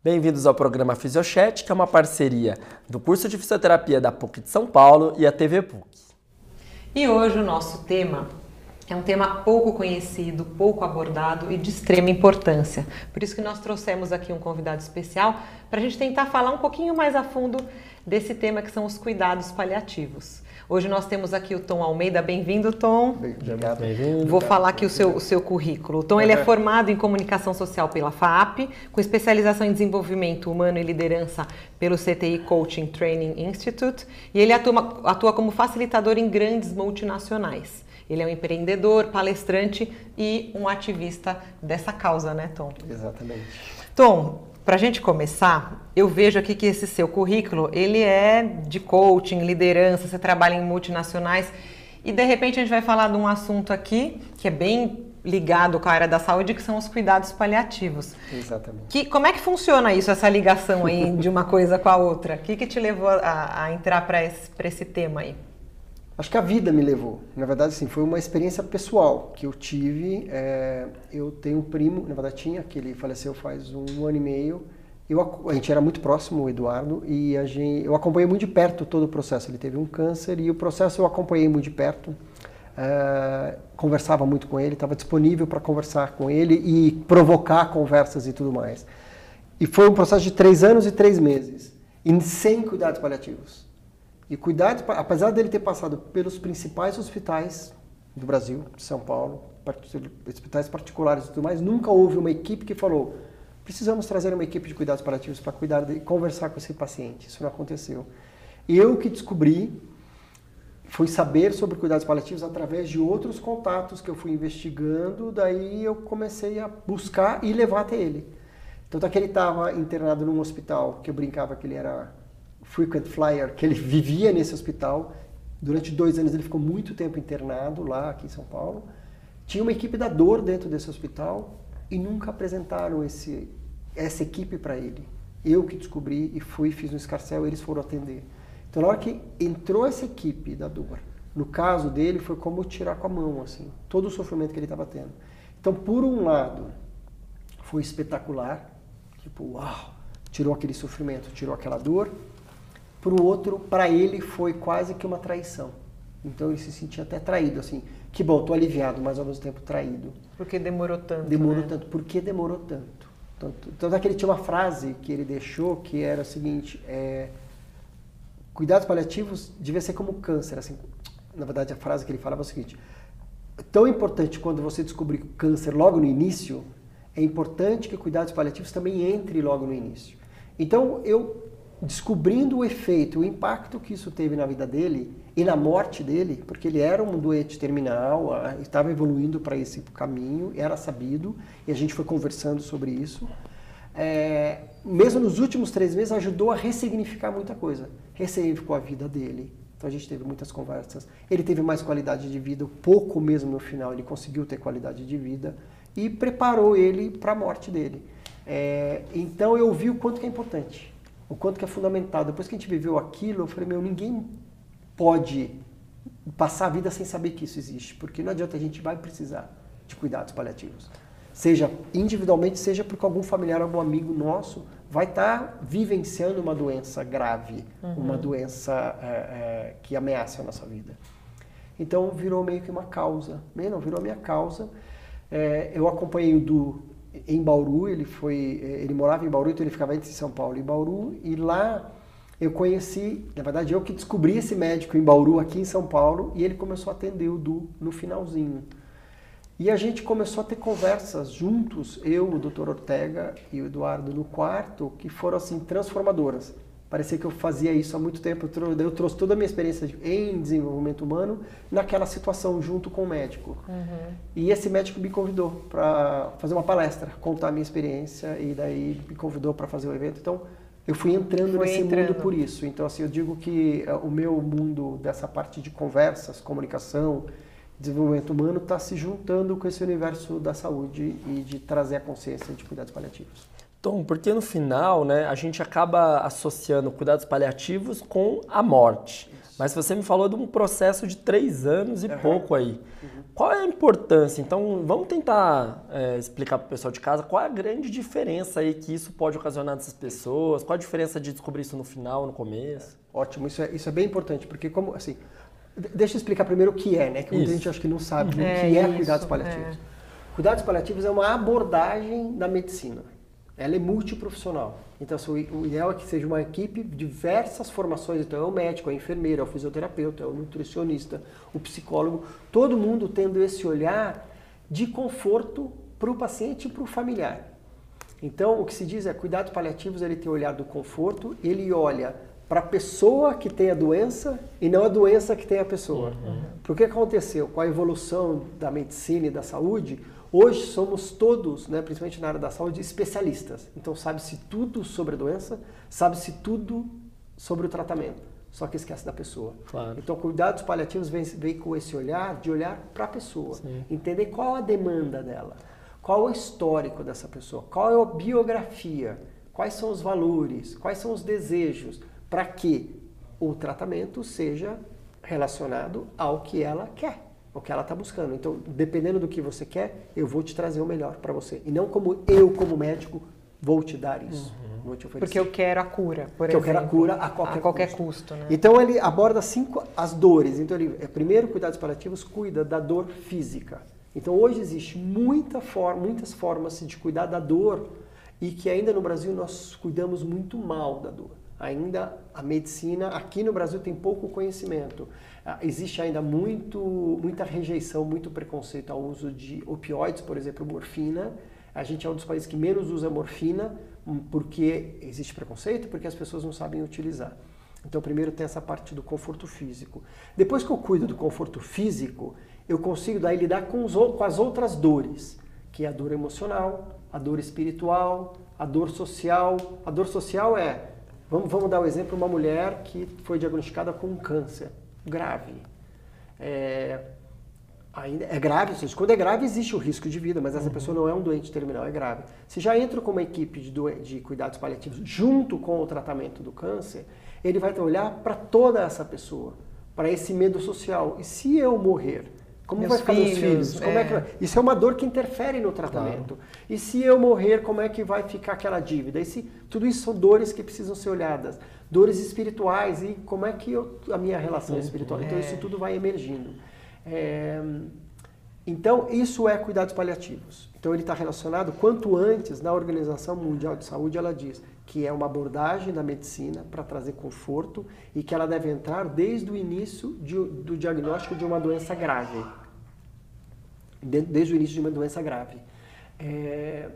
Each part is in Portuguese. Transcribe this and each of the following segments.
Bem-vindos ao programa Fisiochat, que é uma parceria do curso de fisioterapia da PUC de São Paulo e a TV PUC. E hoje o nosso tema é um tema pouco conhecido, pouco abordado e de extrema importância. Por isso que nós trouxemos aqui um convidado especial para a gente tentar falar um pouquinho mais a fundo desse tema que são os cuidados paliativos. Hoje nós temos aqui o Tom Almeida. Bem-vindo, Tom. Obrigado. Bem-vindo. Vou falar aqui o seu, o seu currículo. O Tom ele é formado em comunicação social pela FAP, com especialização em desenvolvimento humano e liderança pelo CTI Coaching Training Institute, e ele atua, atua como facilitador em grandes multinacionais. Ele é um empreendedor, palestrante e um ativista dessa causa, né, Tom? Exatamente. Tom, para a gente começar, eu vejo aqui que esse seu currículo, ele é de coaching, liderança, você trabalha em multinacionais e de repente a gente vai falar de um assunto aqui que é bem ligado com a área da saúde, que são os cuidados paliativos. Exatamente. Que, como é que funciona isso, essa ligação aí de uma coisa com a outra? O que, que te levou a, a entrar para esse, esse tema aí? Acho que a vida me levou. Na verdade, sim, foi uma experiência pessoal que eu tive. É, eu tenho um primo, na verdade tinha, que ele faleceu faz um ano e meio. Eu, a gente era muito próximo, o Eduardo, e a gente, eu acompanhei muito de perto todo o processo. Ele teve um câncer e o processo eu acompanhei muito de perto. É, conversava muito com ele, estava disponível para conversar com ele e provocar conversas e tudo mais. E foi um processo de três anos e três meses, e sem cuidados paliativos. E cuidados, apesar dele ter passado pelos principais hospitais do Brasil, de São Paulo, hospitais particulares e tudo mais, nunca houve uma equipe que falou: precisamos trazer uma equipe de cuidados paliativos para cuidar e conversar com esse paciente. Isso não aconteceu. Eu que descobri fui saber sobre cuidados paliativos através de outros contatos que eu fui investigando, daí eu comecei a buscar e levar até ele. Tanto é que ele estava internado num hospital que eu brincava que ele era frequent flyer, que ele vivia nesse hospital. Durante dois anos ele ficou muito tempo internado lá aqui em São Paulo. Tinha uma equipe da dor dentro desse hospital e nunca apresentaram esse, essa equipe para ele. Eu que descobri e fui, fiz um escarcel, eles foram atender. Então, na hora que entrou essa equipe da dor, no caso dele foi como tirar com a mão, assim, todo o sofrimento que ele estava tendo. Então, por um lado, foi espetacular, tipo, uau, tirou aquele sofrimento, tirou aquela dor, para o outro, para ele, foi quase que uma traição. Então ele se sentia até traído, assim. Que bom, estou aliviado, mas ao mesmo tempo traído. Porque demorou tanto. Demorou né? tanto. Por que demorou tanto? Tanto, tanto é que ele tinha uma frase que ele deixou que era o seguinte: é, cuidados paliativos devia ser como câncer. Assim, na verdade, a frase que ele falava é o seguinte: tão importante quando você descobrir câncer logo no início, é importante que cuidados paliativos também entre logo no início. Então eu descobrindo o efeito, o impacto que isso teve na vida dele e na morte dele, porque ele era um doente terminal, estava evoluindo para esse caminho, era sabido, e a gente foi conversando sobre isso. É, mesmo nos últimos três meses, ajudou a ressignificar muita coisa. Ressignificou a vida dele. Então a gente teve muitas conversas. Ele teve mais qualidade de vida, pouco mesmo no final, ele conseguiu ter qualidade de vida e preparou ele para a morte dele. É, então eu vi o quanto que é importante o quanto que é fundamental. Depois que a gente viveu aquilo, eu falei, meu, ninguém pode passar a vida sem saber que isso existe, porque não adianta a gente vai precisar de cuidados paliativos. Seja individualmente, seja porque algum familiar, algum amigo nosso vai estar tá vivenciando uma doença grave, uhum. uma doença é, é, que ameaça a nossa vida. Então virou meio que uma causa, não, virou a minha causa. É, eu acompanhei o Du em Bauru, ele foi, ele morava em Bauru, então ele ficava entre São Paulo e Bauru, e lá eu conheci, na verdade eu que descobri esse médico em Bauru, aqui em São Paulo, e ele começou a atender o Du no finalzinho. E a gente começou a ter conversas juntos, eu, o Dr. Ortega e o Eduardo no quarto, que foram assim transformadoras. Parecia que eu fazia isso há muito tempo. Eu trouxe toda a minha experiência em desenvolvimento humano naquela situação junto com o médico. Uhum. E esse médico me convidou para fazer uma palestra, contar a minha experiência e daí me convidou para fazer o evento. Então eu fui entrando Foi nesse entrando. mundo por isso. Então assim eu digo que eh, o meu mundo dessa parte de conversas, comunicação, desenvolvimento humano está se juntando com esse universo da saúde e de trazer a consciência de cuidados paliativos. Tom, porque no final, né, a gente acaba associando cuidados paliativos com a morte. Mas você me falou de um processo de três anos e uhum. pouco aí. Uhum. Qual é a importância? Então, vamos tentar é, explicar para o pessoal de casa qual é a grande diferença aí que isso pode ocasionar nessas pessoas, qual a diferença de descobrir isso no final, no começo? É, ótimo, isso é, isso é bem importante, porque como, assim, deixa eu explicar primeiro o que é, né? Que muita gente acha que não sabe uhum. o que é, é cuidados paliativos. É. Cuidados paliativos é uma abordagem da medicina. Ela é multiprofissional. Então, o ideal é que seja uma equipe de diversas formações. Então, é o médico, é o enfermeiro, é o fisioterapeuta, é o nutricionista, o psicólogo. Todo mundo tendo esse olhar de conforto para o paciente e para o familiar. Então, o que se diz é cuidados paliativos, ele tem o olhar do conforto, ele olha para a pessoa que tem a doença e não a doença que tem a pessoa. Uhum. Porque aconteceu com a evolução da medicina e da saúde, Hoje somos todos, né, principalmente na área da saúde, especialistas. Então sabe-se tudo sobre a doença, sabe-se tudo sobre o tratamento. Só que esquece da pessoa. Claro. Então cuidados paliativos vem, vem com esse olhar de olhar para a pessoa, Sim. entender qual a demanda dela, qual o histórico dessa pessoa, qual é a biografia, quais são os valores, quais são os desejos, para que o tratamento seja relacionado ao que ela quer o que ela está buscando. Então, dependendo do que você quer, eu vou te trazer o melhor para você. E não como eu, como médico, vou te dar isso. Uhum. te Porque eu quero a cura, por Porque exemplo. eu quero a cura a qualquer, a qualquer custo. custo né? Então, ele aborda cinco as dores. Então, ele, é, primeiro, cuidados paliativos cuida da dor física. Então, hoje existe muita forma, muitas formas de cuidar da dor e que ainda no Brasil nós cuidamos muito mal da dor. Ainda a medicina aqui no Brasil tem pouco conhecimento. Ah, existe ainda muito, muita rejeição, muito preconceito ao uso de opioides, por exemplo, morfina. A gente é um dos países que menos usa morfina, hum, porque existe preconceito, porque as pessoas não sabem utilizar. Então, primeiro tem essa parte do conforto físico. Depois que eu cuido do conforto físico, eu consigo daí lidar com, os, com as outras dores, que é a dor emocional, a dor espiritual, a dor social. A dor social é, vamos, vamos dar o um exemplo, uma mulher que foi diagnosticada com um câncer grave. É, ainda é grave, ou seja, quando é grave existe o risco de vida, mas essa uhum. pessoa não é um doente terminal, é grave. Se já entra com uma equipe de, de cuidados paliativos junto com o tratamento do câncer, ele vai olhar para toda essa pessoa, para esse medo social. E se eu morrer? Como meus vai ficar filhos, meus filhos? Como é. É que... Isso é uma dor que interfere no tratamento. Claro. E se eu morrer, como é que vai ficar aquela dívida? E se... Tudo isso são dores que precisam ser olhadas dores espirituais e como é que eu, a minha relação é espiritual. Então isso tudo vai emergindo. É, então isso é cuidados paliativos. Então ele está relacionado quanto antes na Organização Mundial de Saúde ela diz que é uma abordagem da medicina para trazer conforto e que ela deve entrar desde o início de, do diagnóstico de uma doença grave, desde o início de uma doença grave. É,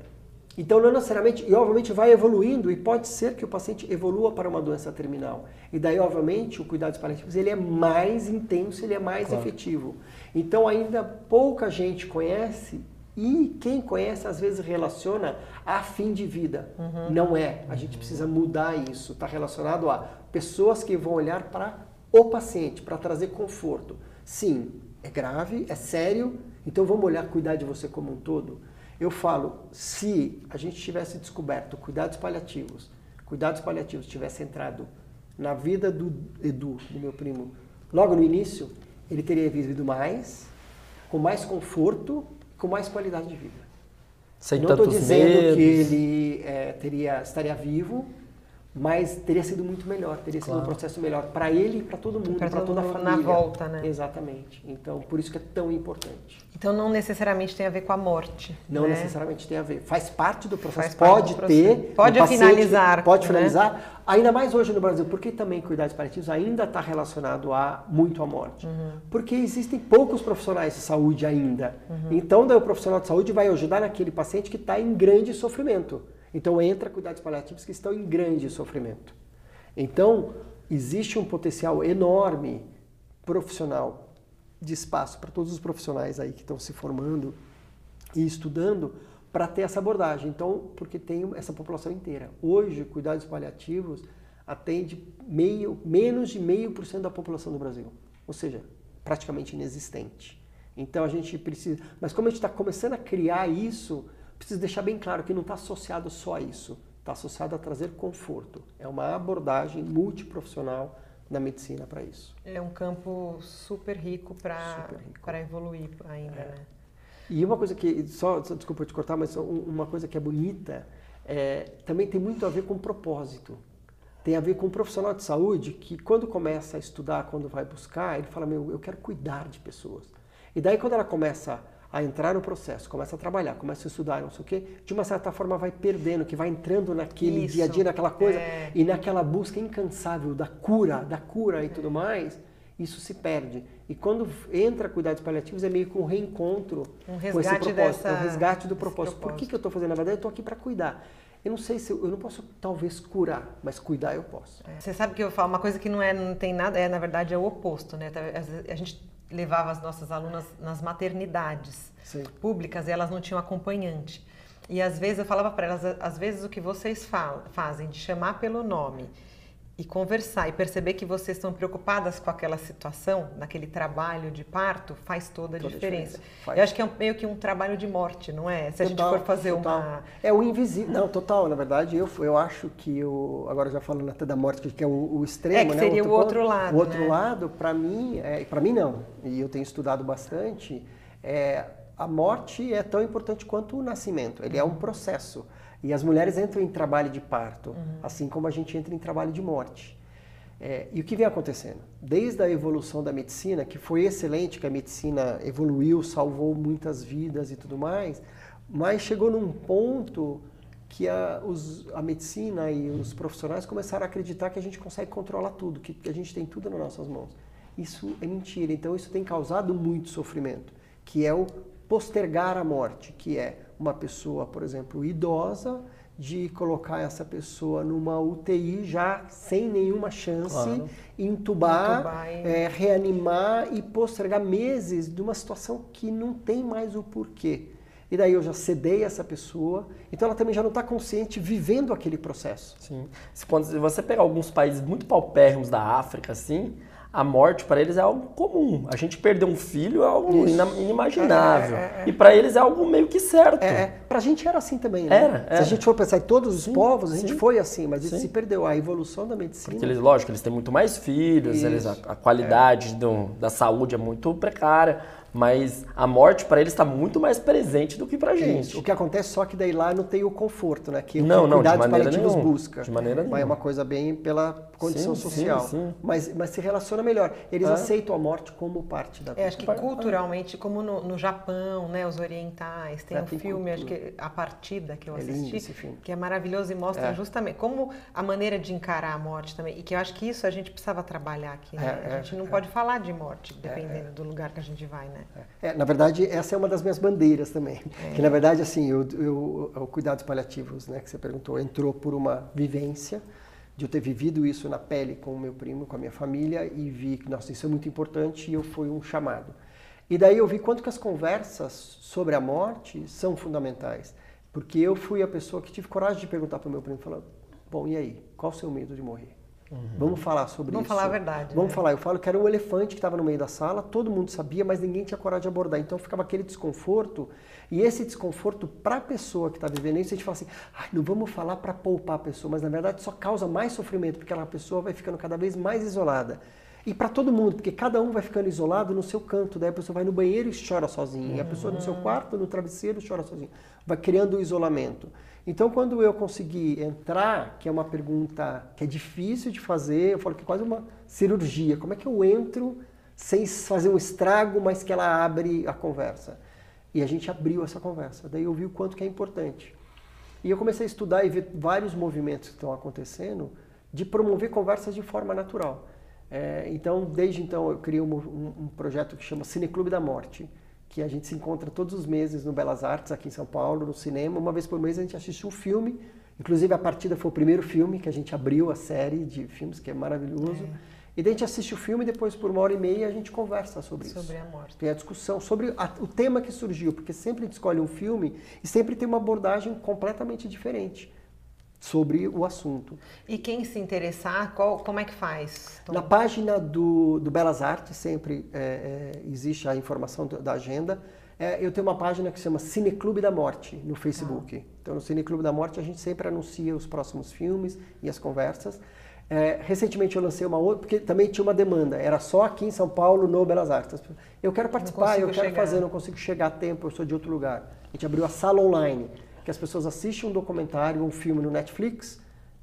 então, não necessariamente, e obviamente vai evoluindo, e pode ser que o paciente evolua para uma doença terminal. E daí, obviamente, o cuidados paliativos ele é mais intenso, ele é mais claro. efetivo. Então, ainda pouca gente conhece, e quem conhece às vezes relaciona a fim de vida. Uhum. Não é. A gente precisa mudar isso. Está relacionado a pessoas que vão olhar para o paciente, para trazer conforto. Sim, é grave, é sério, então vamos olhar, cuidar de você como um todo. Eu falo, se a gente tivesse descoberto cuidados paliativos, cuidados paliativos tivesse entrado na vida do Edu, do meu primo, logo no início, ele teria vivido mais, com mais conforto, com mais qualidade de vida. Sem Não estou dizendo medos. que ele é, teria, estaria vivo, mas teria sido muito melhor, teria claro. sido um processo melhor para ele e para todo mundo, para toda a família. Na volta, né? Exatamente. Então, por isso que é tão importante. Então, não necessariamente tem a ver com a morte. Não né? necessariamente tem a ver. Faz parte do processo. pode do processo. ter. Pode finalizar. Pode né? finalizar. Né? Ainda mais hoje no Brasil, porque também cuidados paliativos ainda está relacionado a muito à morte. Uhum. Porque existem poucos profissionais de saúde ainda. Uhum. Então, daí o profissional de saúde vai ajudar naquele paciente que está em grande sofrimento. Então entra cuidados paliativos que estão em grande sofrimento. Então existe um potencial enorme profissional de espaço para todos os profissionais aí que estão se formando e estudando para ter essa abordagem. Então, porque tem essa população inteira. Hoje, cuidados paliativos atende meio, menos de meio por cento da população do Brasil, ou seja, praticamente inexistente. Então a gente precisa, mas como a gente está começando a criar isso, preciso deixar bem claro que não está associado só a isso. Está associado a trazer conforto. É uma abordagem multiprofissional na medicina para isso. É um campo super rico para evoluir ainda, é. né? E uma coisa que, só, só desculpa te cortar, mas uma coisa que é bonita, é, também tem muito a ver com propósito. Tem a ver com um profissional de saúde que quando começa a estudar, quando vai buscar, ele fala, meu, eu quero cuidar de pessoas. E daí quando ela começa a entrar no processo, começa a trabalhar, começa a estudar, não sei o quê, de uma certa forma vai perdendo, que vai entrando naquele Isso, dia a dia, naquela coisa, é. e naquela busca incansável da cura, da cura e tudo mais, isso se perde. E quando entra cuidados paliativos é meio que um reencontro um com esse propósito, dessa, um resgate do propósito. propósito. Por que, que eu estou fazendo? Na verdade, eu estou aqui para cuidar. Eu não sei se eu, eu, não posso talvez curar, mas cuidar eu posso. É. Você sabe que eu falo uma coisa que não é, não tem nada, é na verdade é o oposto, né? A gente levava as nossas alunas nas maternidades Sim. públicas e elas não tinham acompanhante. E às vezes eu falava para elas, às vezes o que vocês falam, fazem de chamar pelo nome e conversar e perceber que vocês estão preocupadas com aquela situação, naquele trabalho de parto, faz toda a toda diferença. diferença. Eu acho que é um, meio que um trabalho de morte, não é? Se total, a gente for fazer total. uma. É o invisível. Não, total. Na verdade, eu, eu acho que o. Agora já falando até da morte, que é o, o extremo, é, que né? seria o outro, o outro lado. O outro né? lado, para mim, é, para mim não. E eu tenho estudado bastante. É, a morte é tão importante quanto o nascimento. Ele é um processo. E as mulheres entram em trabalho de parto, uhum. assim como a gente entra em trabalho de morte. É, e o que vem acontecendo? Desde a evolução da medicina, que foi excelente, que a medicina evoluiu, salvou muitas vidas e tudo mais, mas chegou num ponto que a, os, a medicina e os profissionais começaram a acreditar que a gente consegue controlar tudo, que, que a gente tem tudo nas nossas mãos. Isso é mentira. Então isso tem causado muito sofrimento, que é o postergar a morte, que é uma pessoa, por exemplo, idosa, de colocar essa pessoa numa UTI já sem nenhuma chance, claro. entubar, entubar. É, reanimar e postergar meses de uma situação que não tem mais o porquê. E daí eu já cedei essa pessoa, então ela também já não está consciente vivendo aquele processo. Sim. Se você pegar alguns países muito paupérrimos da África, assim, a morte para eles é algo comum. A gente perder um filho é algo inimaginável. É, é, é. E para eles é algo meio que certo. É, é. Para a gente era assim também. Né? Era, era, Se a gente for pensar em todos os sim, povos, a gente sim. foi assim, mas isso se perdeu. A evolução da medicina. Porque eles, lógico, eles têm muito mais filhos, eles, a, a, qualidade do, da saúde é muito precária. Mas a morte para eles está muito mais presente do que para a gente. Isso. O que acontece só que daí lá não tem o conforto, né? Que não, não, cuidados de maneira paliativos nenhuma. busca. De maneira nenhuma. Mas é uma coisa bem pela condição sim, social. Sim, sim. Mas, mas se relaciona melhor. Eles ah. aceitam a morte como parte da vida. É, acho que culturalmente, como no, no, Japão, né, os orientais, tem é, um tem filme, cultura. acho que A Partida, que eu é assisti, que é maravilhoso e mostra é. justamente como a maneira de encarar a morte também. E que eu acho que isso a gente precisava trabalhar aqui. Né? É, a gente não é. pode falar de morte, dependendo do lugar que a gente vai, né? É, na verdade, essa é uma das minhas bandeiras também. É. Que, na verdade, assim, eu, eu, o cuidados paliativos, né, que você perguntou, entrou por uma vivência de eu ter vivido isso na pele com o meu primo, com a minha família, e vi que, nossa, isso é muito importante e eu fui um chamado. E daí eu vi quanto que as conversas sobre a morte são fundamentais. Porque eu fui a pessoa que tive coragem de perguntar para o meu primo, falando, bom, e aí, qual o seu medo de morrer? Uhum. Vamos falar sobre Vamos isso. Vamos falar a verdade. Vamos né? falar. Eu falo que era um elefante que estava no meio da sala, todo mundo sabia, mas ninguém tinha coragem de abordar. Então ficava aquele desconforto. E esse desconforto, para a pessoa que está vivendo isso, a gente fala assim: ah, não vamos falar para poupar a pessoa, mas na verdade só causa mais sofrimento, porque aquela pessoa vai ficando cada vez mais isolada. E para todo mundo, porque cada um vai ficando isolado no seu canto. Daí a pessoa vai no banheiro e chora sozinha. E a pessoa no seu uhum. quarto, no travesseiro, chora sozinha. Vai criando o isolamento. Então, quando eu consegui entrar, que é uma pergunta que é difícil de fazer, eu falo que é quase uma cirurgia. Como é que eu entro sem fazer um estrago, mas que ela abre a conversa? E a gente abriu essa conversa. Daí eu vi o quanto que é importante. E eu comecei a estudar e ver vários movimentos que estão acontecendo de promover conversas de forma natural. É, então, desde então, eu criei um, um, um projeto que chama Cineclube da Morte que a gente se encontra todos os meses no Belas Artes, aqui em São Paulo, no cinema. Uma vez por mês a gente assiste um filme. Inclusive, a partida foi o primeiro filme que a gente abriu a série de filmes, que é maravilhoso. É. E daí a gente assiste o filme e depois, por uma hora e meia, a gente conversa sobre, sobre isso. Sobre a morte. Tem a discussão sobre a, o tema que surgiu, porque sempre a gente escolhe um filme e sempre tem uma abordagem completamente diferente sobre o assunto. E quem se interessar, qual, como é que faz? Tom? Na página do, do Belas Artes sempre é, é, existe a informação da agenda. É, eu tenho uma página que se chama Cineclube da Morte no Facebook. Ah. Então no Cineclube da Morte a gente sempre anuncia os próximos filmes e as conversas. É, recentemente eu lancei uma outra, porque também tinha uma demanda, era só aqui em São Paulo, no Belas Artes. Eu quero participar, eu quero chegar. fazer, não consigo chegar a tempo, eu sou de outro lugar. A gente abriu a sala online, que as pessoas assistem um documentário, um filme no Netflix,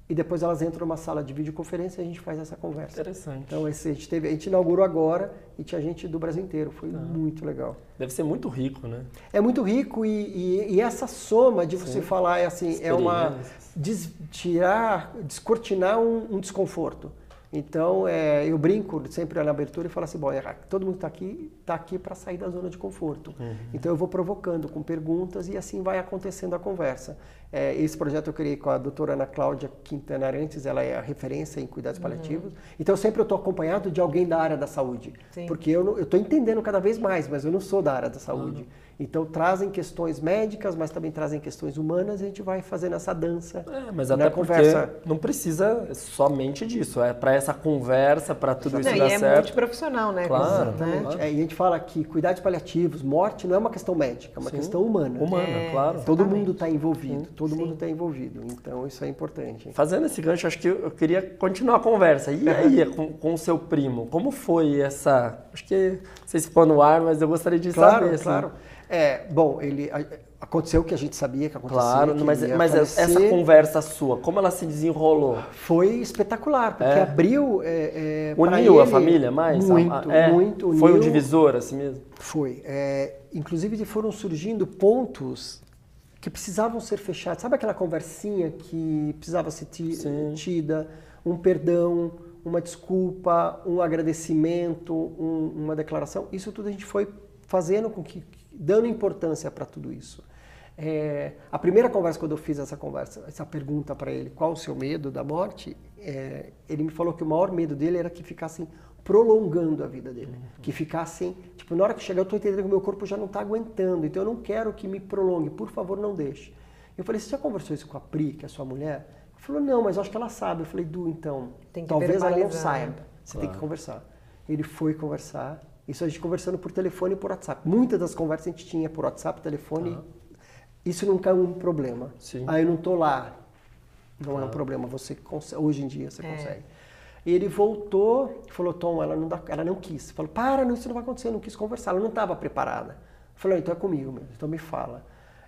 e depois elas entram numa sala de videoconferência e a gente faz essa conversa. Interessante. Então esse, a, gente teve, a gente inaugurou agora e tinha gente do Brasil inteiro, foi ah. muito legal. Deve ser muito rico, né? É muito rico e, e, e essa soma de você Sim. falar é assim, é uma des, tirar, descortinar um, um desconforto. Então, é, eu brinco sempre na abertura e falo assim, bom, é, todo mundo está aqui, está aqui para sair da zona de conforto. Uhum. Então, eu vou provocando com perguntas e assim vai acontecendo a conversa. É, esse projeto eu criei com a doutora Ana Cláudia Quintana Arantes, ela é a referência em cuidados uhum. paliativos. Então, sempre eu estou acompanhado de alguém da área da saúde. Sim. Porque eu estou entendendo cada vez mais, mas eu não sou da área da saúde. Uhum. Então trazem questões médicas, mas também trazem questões humanas e a gente vai fazendo essa dança. É, mas até conversa. não precisa somente disso, é para essa conversa, para tudo não, isso dar e é certo. é multiprofissional, né? Claro. Né? Claro. É, e a gente fala que cuidados paliativos, morte não é uma questão médica, é uma Sim. questão humana. Humana, é, claro. Todo mundo está envolvido, Sim. todo Sim. mundo está envolvido. Então isso é importante. Fazendo esse gancho, acho que eu queria continuar a conversa. E aí, com, o seu primo, como foi essa... Acho que vocês se pôr no ar, mas eu gostaria de claro, saber. Assim. Claro, claro. É, bom, ele aconteceu o que a gente sabia que aconteceu. Claro, que mas, mas essa conversa sua, como ela se desenrolou? Foi espetacular, porque é. abriu. É, é, uniu a família mais? Muito, é, muito. Uniu, foi um divisor assim mesmo? Foi. É, inclusive foram surgindo pontos que precisavam ser fechados. Sabe aquela conversinha que precisava ser tida, um perdão, uma desculpa, um agradecimento, um, uma declaração? Isso tudo a gente foi fazendo com que dando importância para tudo isso. É, a primeira conversa, quando eu fiz essa conversa, essa pergunta para ele, qual o seu medo da morte, é, ele me falou que o maior medo dele era que ficassem prolongando a vida dele. Uhum. Que ficassem, tipo, na hora que chegar eu estou entendendo que o meu corpo já não está aguentando, então eu não quero que me prolongue, por favor não deixe. Eu falei, você já conversou isso com a Pri, que é a sua mulher? Ele falou, não, mas eu acho que ela sabe. Eu falei, Du, então, talvez ela não saiba, você claro. tem que conversar. Ele foi conversar, isso a gente conversando por telefone e por WhatsApp. Muitas das conversas a gente tinha por WhatsApp, telefone. Isso nunca é um problema. Sim. Aí ah, eu não estou lá. Não é um problema. Você consegue, hoje em dia você é. consegue. E ele voltou e falou, Tom, ela não, dá, ela não quis. Falou, para, isso não vai acontecer, eu não quis conversar, ela não estava preparada. Falou, então é comigo mesmo, então me fala.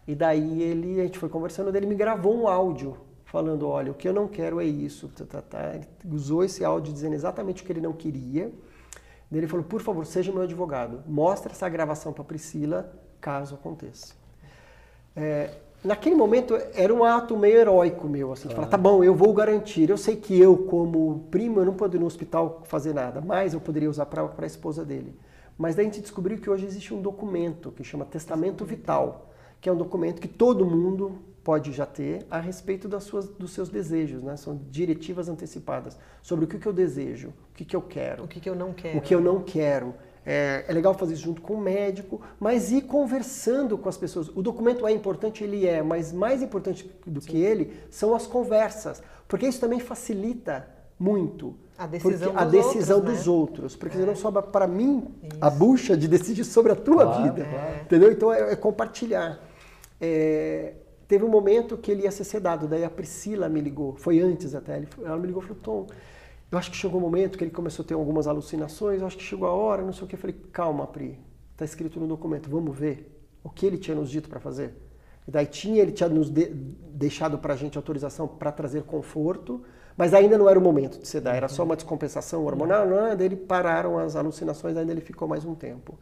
E daí ele, a gente foi conversando, ele me gravou um áudio falando, olha, o que eu não quero é isso. Tá, tá, tá. Ele usou esse áudio dizendo exatamente o que ele não queria. Ele falou, por favor, seja meu advogado, mostre essa gravação para Priscila, caso aconteça. É, naquele momento era um ato meio heróico meu, assim, de falar, tá bom, eu vou garantir. Eu sei que eu, como primo, eu não poderia no hospital fazer nada, mas eu poderia usar para a esposa dele. Mas daí a gente descobriu que hoje existe um documento que chama Testamento Vital, que é um documento que todo mundo pode já ter a respeito das suas, dos seus desejos, né? São diretivas antecipadas sobre o que, que eu desejo, o que, que eu quero. O que, que eu não quero. O que eu não quero. É, é, legal fazer isso junto com o médico, mas ir conversando com as pessoas. O documento é importante, ele é, mas mais importante do Sim. que ele são as conversas, porque isso também facilita muito a decisão, a dos, decisão outros, dos né? outros, porque é. não sobra para mim isso. a bucha de decidir sobre a tua claro, vida, é. entendeu? Então é, é compartilhar. É, Teve um momento que ele ia ser sedado, daí a Priscila me ligou, foi antes até, ela me ligou e falou, Tom, eu acho que chegou o um momento que ele começou a ter algumas alucinações, eu acho que chegou a hora, não sei o que. Eu falei, calma, Pri, está escrito no documento, vamos ver o que ele tinha nos dito para fazer. E daí tinha, ele tinha nos de, deixado para a gente autorização para trazer conforto, mas ainda não era o momento de sedar, era só uma descompensação hormonal, não, é? daí ele pararam as alucinações, ainda ele ficou mais um tempo.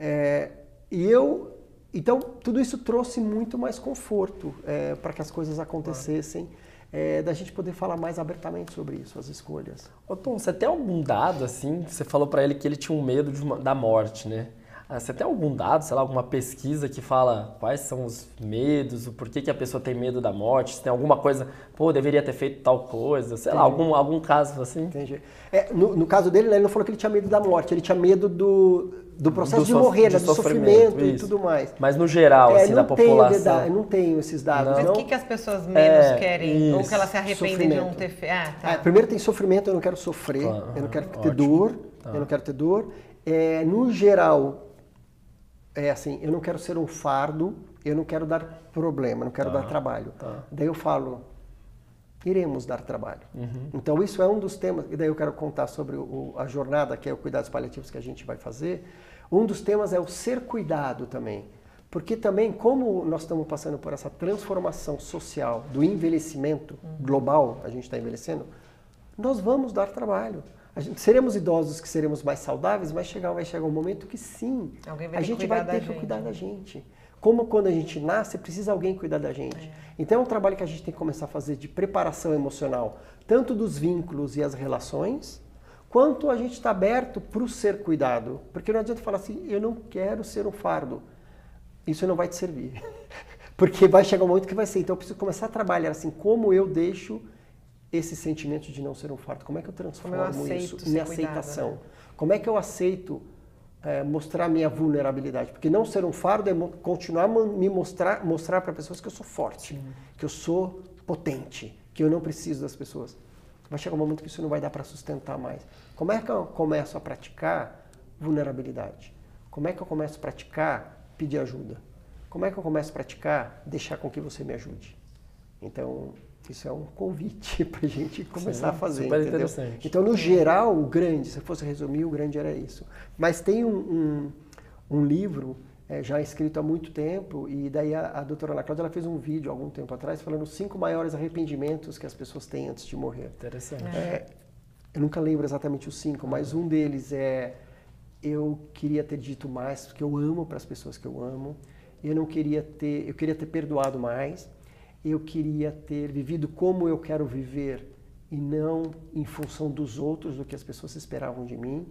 É, e eu então, tudo isso trouxe muito mais conforto é, para que as coisas acontecessem, é, da gente poder falar mais abertamente sobre isso, as escolhas. Ô Tom, você tem algum dado, assim, você falou para ele que ele tinha um medo uma, da morte, né? Ah, você tem algum dado, sei lá, alguma pesquisa que fala quais são os medos, o porquê que a pessoa tem medo da morte? Se tem alguma coisa, pô, deveria ter feito tal coisa, sei Entendi. lá, algum, algum caso assim? Entendi. É, no, no, caso dele, né, ele não falou que ele tinha medo da morte, ele tinha medo do, do processo do de morrer, né, do sofrimento, sofrimento e tudo mais. Mas no geral, é, assim, da população. Tenho, não tenho esses dados. Mas o que, que as pessoas menos é, querem? Isso. Ou que elas se arrependem de não ter feito? Ah, tá. É, primeiro tem sofrimento, eu não quero sofrer, claro, eu não quero ter ótimo. dor, tá. eu não quero ter dor. É, no geral, é assim, eu não quero ser um fardo, eu não quero dar problema, não quero tá, dar trabalho. Tá. Daí eu falo, iremos dar trabalho. Uhum. Então isso é um dos temas, e daí eu quero contar sobre o, a jornada que é o cuidados paliativos que a gente vai fazer. Um dos temas é o ser cuidado também. Porque também, como nós estamos passando por essa transformação social do envelhecimento uhum. global, a gente está envelhecendo, nós vamos dar trabalho. Gente, seremos idosos que seremos mais saudáveis, mas chegar, vai chegar um momento que sim, a gente vai ter que gente. cuidar da gente. Como quando a gente nasce, precisa alguém cuidar da gente. É. Então é um trabalho que a gente tem que começar a fazer de preparação emocional, tanto dos vínculos e as relações, quanto a gente está aberto para o ser cuidado. Porque não adianta falar assim, eu não quero ser um fardo. Isso não vai te servir. Porque vai chegar um momento que vai ser. Então eu preciso começar a trabalhar assim, como eu deixo esse sentimento de não ser um fardo? Como é que eu transformo eu isso em aceitação? Cuidado, né? Como é que eu aceito é, mostrar minha vulnerabilidade. Porque não ser um fardo é continuar a me mostrar mostrar para pessoas que eu sou forte, Sim. que eu sou potente, que eu não preciso das pessoas. Vai chegar um momento que isso não vai dar para sustentar mais. Como é que eu começo a praticar vulnerabilidade? Como é que eu começo a praticar pedir ajuda? Como é que eu começo a praticar deixar com que você me ajude? Então, isso é um convite para a gente começar Sim, a fazer. Super entendeu? interessante. Então, no geral, o grande, se fosse resumir, o grande era isso. Mas tem um, um, um livro é, já escrito há muito tempo, e daí a, a doutora Ana Cláudia ela fez um vídeo algum tempo atrás falando os cinco maiores arrependimentos que as pessoas têm antes de morrer. Interessante. É, eu nunca lembro exatamente os cinco, mas um deles é eu queria ter dito mais, porque eu amo para as pessoas que eu amo. Eu não queria ter, eu queria ter perdoado mais eu queria ter vivido como eu quero viver e não em função dos outros, do que as pessoas esperavam de mim.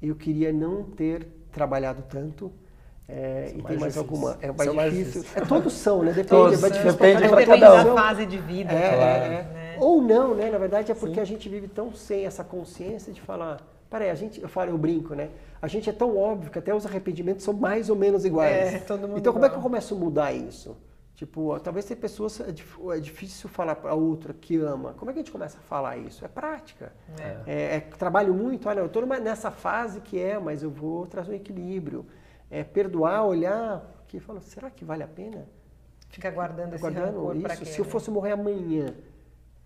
Eu queria não ter trabalhado tanto. É, e tem mais difícil. alguma. É mais, mais difícil. É, todos são, né? Depende, todos, é difícil depende, depende cada um. da fase de vida. É, claro. é, né? Ou não, né? Na verdade é porque Sim. a gente vive tão sem essa consciência de falar. Peraí, a gente, eu falo, eu brinco, né? A gente é tão óbvio que até os arrependimentos são mais ou menos iguais. É, todo mundo então, como é que eu começo a mudar isso? Tipo, talvez tem pessoas, é, é difícil falar para outra que ama. Como é que a gente começa a falar isso? É prática. É. É, é trabalho muito, olha, eu estou nessa fase que é, mas eu vou trazer um equilíbrio. É perdoar, olhar, que fala, será que vale a pena? Fica guardando esse guardando isso. Quê, Se eu né? fosse morrer amanhã,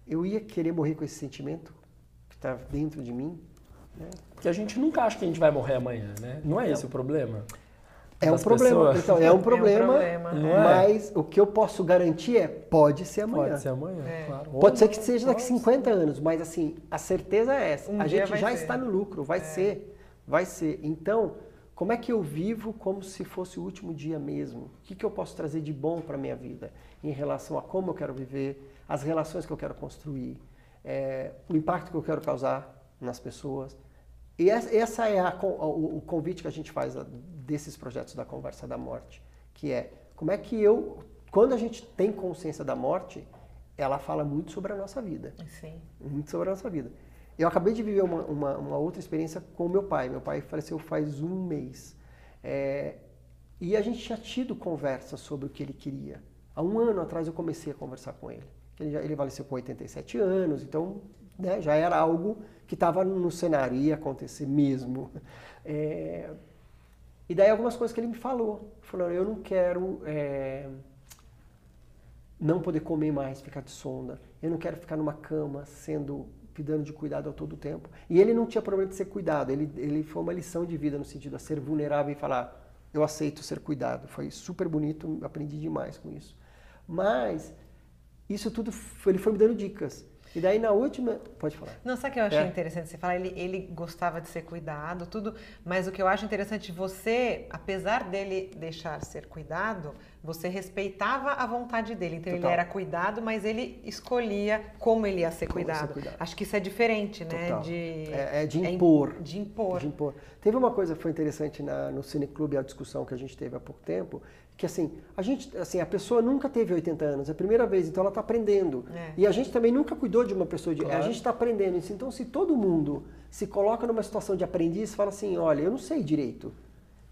eu ia querer morrer com esse sentimento que está dentro de mim? Né? Porque a gente nunca acha que a gente vai morrer amanhã, né? Não é esse o problema? É um problema. Então, é um problema, é um problema mas é? o que eu posso garantir é pode ser amanhã. Pode ser amanhã, é. claro. Pode ser que seja daqui 50 anos, mas assim, a certeza é essa. Um a gente já ser. está no lucro, vai é. ser, vai ser. Então, como é que eu vivo como se fosse o último dia mesmo? O que, que eu posso trazer de bom para a minha vida em relação a como eu quero viver, as relações que eu quero construir, é, o impacto que eu quero causar nas pessoas. E essa é a, o, convite que a gente faz desses projetos da Conversa da Morte, que é como é que eu, quando a gente tem consciência da morte, ela fala muito sobre a nossa vida. Sim. Muito sobre a nossa vida. Eu acabei de viver uma, uma, uma outra experiência com meu pai. Meu pai faleceu faz um mês. É, e a gente tinha tido conversa sobre o que ele queria. Há um ano atrás eu comecei a conversar com ele. Ele, já, ele faleceu com 87 anos, então né, já era algo que estava no cenário, ia acontecer mesmo. É, e daí algumas coisas que ele me falou. Falou, eu não quero é, não poder comer mais, ficar de sonda. Eu não quero ficar numa cama sendo pedindo de cuidado a todo tempo. E ele não tinha problema de ser cuidado. Ele, ele foi uma lição de vida no sentido de ser vulnerável e falar, eu aceito ser cuidado. Foi super bonito, aprendi demais com isso. Mas isso tudo, ele foi me dando dicas. E daí na última. Pode falar. Não, sabe o que eu achei é. interessante você falar? Ele, ele gostava de ser cuidado, tudo, mas o que eu acho interessante, você, apesar dele deixar ser cuidado, você respeitava a vontade dele. Então Total. ele era cuidado, mas ele escolhia como ele ia ser cuidado. Ser cuidado. Acho que isso é diferente, né? De, é, é de impor. É, de impor. De impor. Teve uma coisa que foi interessante na, no Cineclube, a discussão que a gente teve há pouco tempo, que assim, a gente, assim, a pessoa nunca teve 80 anos, é a primeira vez, então ela está aprendendo. É. E a gente também nunca cuidou de uma pessoa de, claro. a gente está aprendendo isso. Então, se todo mundo se coloca numa situação de aprendiz, fala assim, olha, eu não sei direito.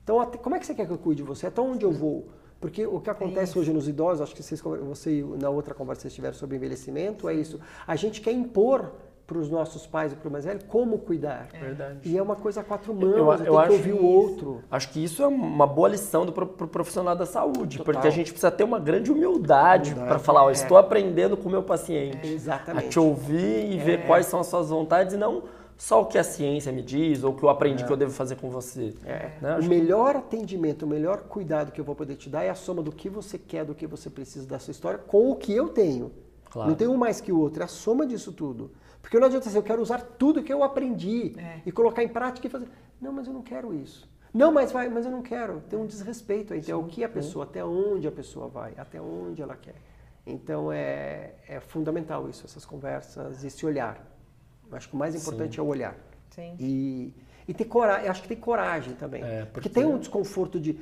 Então, como é que você quer que eu cuide de você? Até onde eu vou? Porque o que acontece é hoje nos idosos, acho que vocês, você na outra conversa vocês tiveram sobre envelhecimento, é Sim. é isso. A gente quer impor para os nossos pais e para o mais velho como cuidar. É. Verdade. E é uma coisa a quatro mãos, Eu- eu, eu tem que ouvir o outro. Acho que isso é uma boa lição do pro, pro profissional da saúde, Total. porque a gente precisa ter uma grande humildade Humildade, para falar, ó, é. estou aprendendo com o meu paciente. Exatamente. A te ouvir e ver quais são as suas vontades e não só o que a ciência me diz ou o que eu aprendi que eu devo fazer com você. É. Né? O melhor atendimento, o melhor cuidado que eu vou poder te dar é a soma do que você quer, do que você precisa da sua história, com o que eu tenho. Claro. Não tem um mais que o outro, é a soma disso tudo. Porque não adianta dizer, eu quero usar tudo que eu aprendi É. e colocar em prática e fazer. Não, mas eu não quero isso. Não, mas vai, mas eu não quero. Tem um desrespeito aí. Então, o que a pessoa, até onde a pessoa vai, até onde ela quer. Então é, é fundamental isso, essas conversas, esse olhar. Eu acho que o mais importante é o olhar. Sim. E, e ter coragem, acho que tem coragem também. É, porque... porque- tem um desconforto de.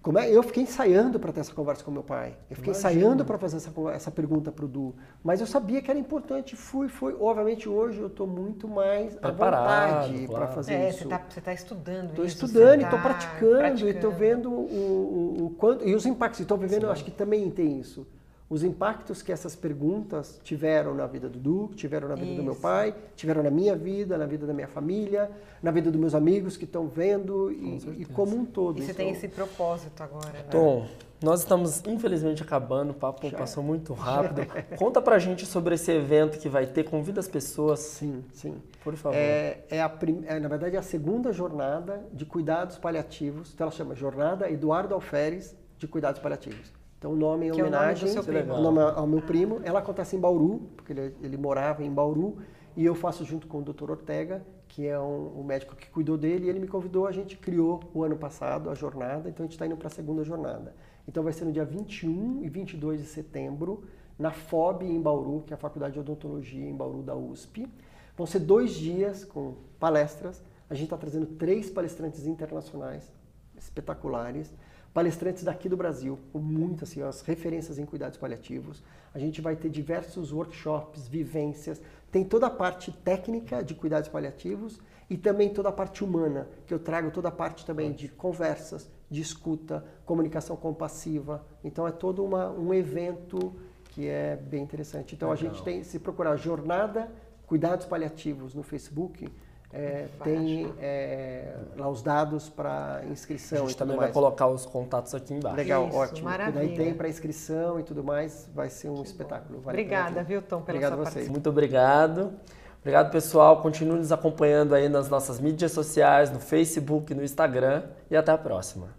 Como é? Eu fiquei ensaiando para ter essa conversa com meu pai. Eu fiquei Imagino. ensaiando para fazer essa, essa pergunta para o Du. Mas eu sabia que era importante. Fui, fui. Obviamente hoje eu estou muito mais Preparado, à vontade claro. para fazer É, isso. você está tá estudando Estou isso. estudando e estou tá praticando, e estou praticando. vendo o, o, o quanto. E os impactos. Estou vivendo, eu acho que também tem isso. Os impactos que essas perguntas tiveram na vida do Du, tiveram na vida do meu Isso. pai, tiveram na minha vida, na vida da minha família, na vida dos meus amigos que estão vendo e, e como um todo. E você Então, tem esse propósito agora. né? Tom, nós estamos infelizmente acabando, o papo Já passou muito rápido. Conta pra gente sobre esse evento que vai ter, convida as pessoas, Sim, sim. por favor. É, é a prim- é, na verdade, é a segunda jornada de cuidados paliativos. Então, ela chama Jornada Eduardo Alferes de Cuidados Paliativos. Então, o nome é Que é o nome homenagem primo. nome é ao meu primo. Ela acontece em Bauru, porque ele, ele morava em Bauru. E eu faço junto com o Dr. Ortega, que é um, o médico que cuidou dele. E ele me convidou, a gente criou o ano passado a jornada. Então, a gente está indo para a segunda jornada. Então, vai ser no dia 21 e 22 de setembro, na FOB em Bauru, que é a Faculdade de Odontologia em Bauru da USP. Vão ser dois dias com palestras. A gente está trazendo três palestrantes internacionais espetaculares, palestrantes daqui do Brasil, com muitas assim, as referências em cuidados paliativos. A gente vai ter diversos workshops, vivências. Tem toda a parte técnica de cuidados paliativos e também toda a parte humana, que eu trago toda a parte também de conversas, de escuta, comunicação compassiva. Então é todo uma, um evento que é bem interessante. Então a Legal. gente tem, se procurar Jornada Cuidados Paliativos no Facebook, é, tem é, lá os dados para a inscrição gente e tudo também vai mais. colocar os contatos aqui embaixo. Legal, Isso, ótimo. E maravilha. daí tem para inscrição e tudo mais, vai ser um espetáculo. Vale a Obrigada, viu, Tom, pela Obrigado sua a vocês. Muito obrigado. Obrigado, pessoal. Continue nos acompanhando aí nas nossas mídias sociais, no Facebook, no Instagram e até a próxima.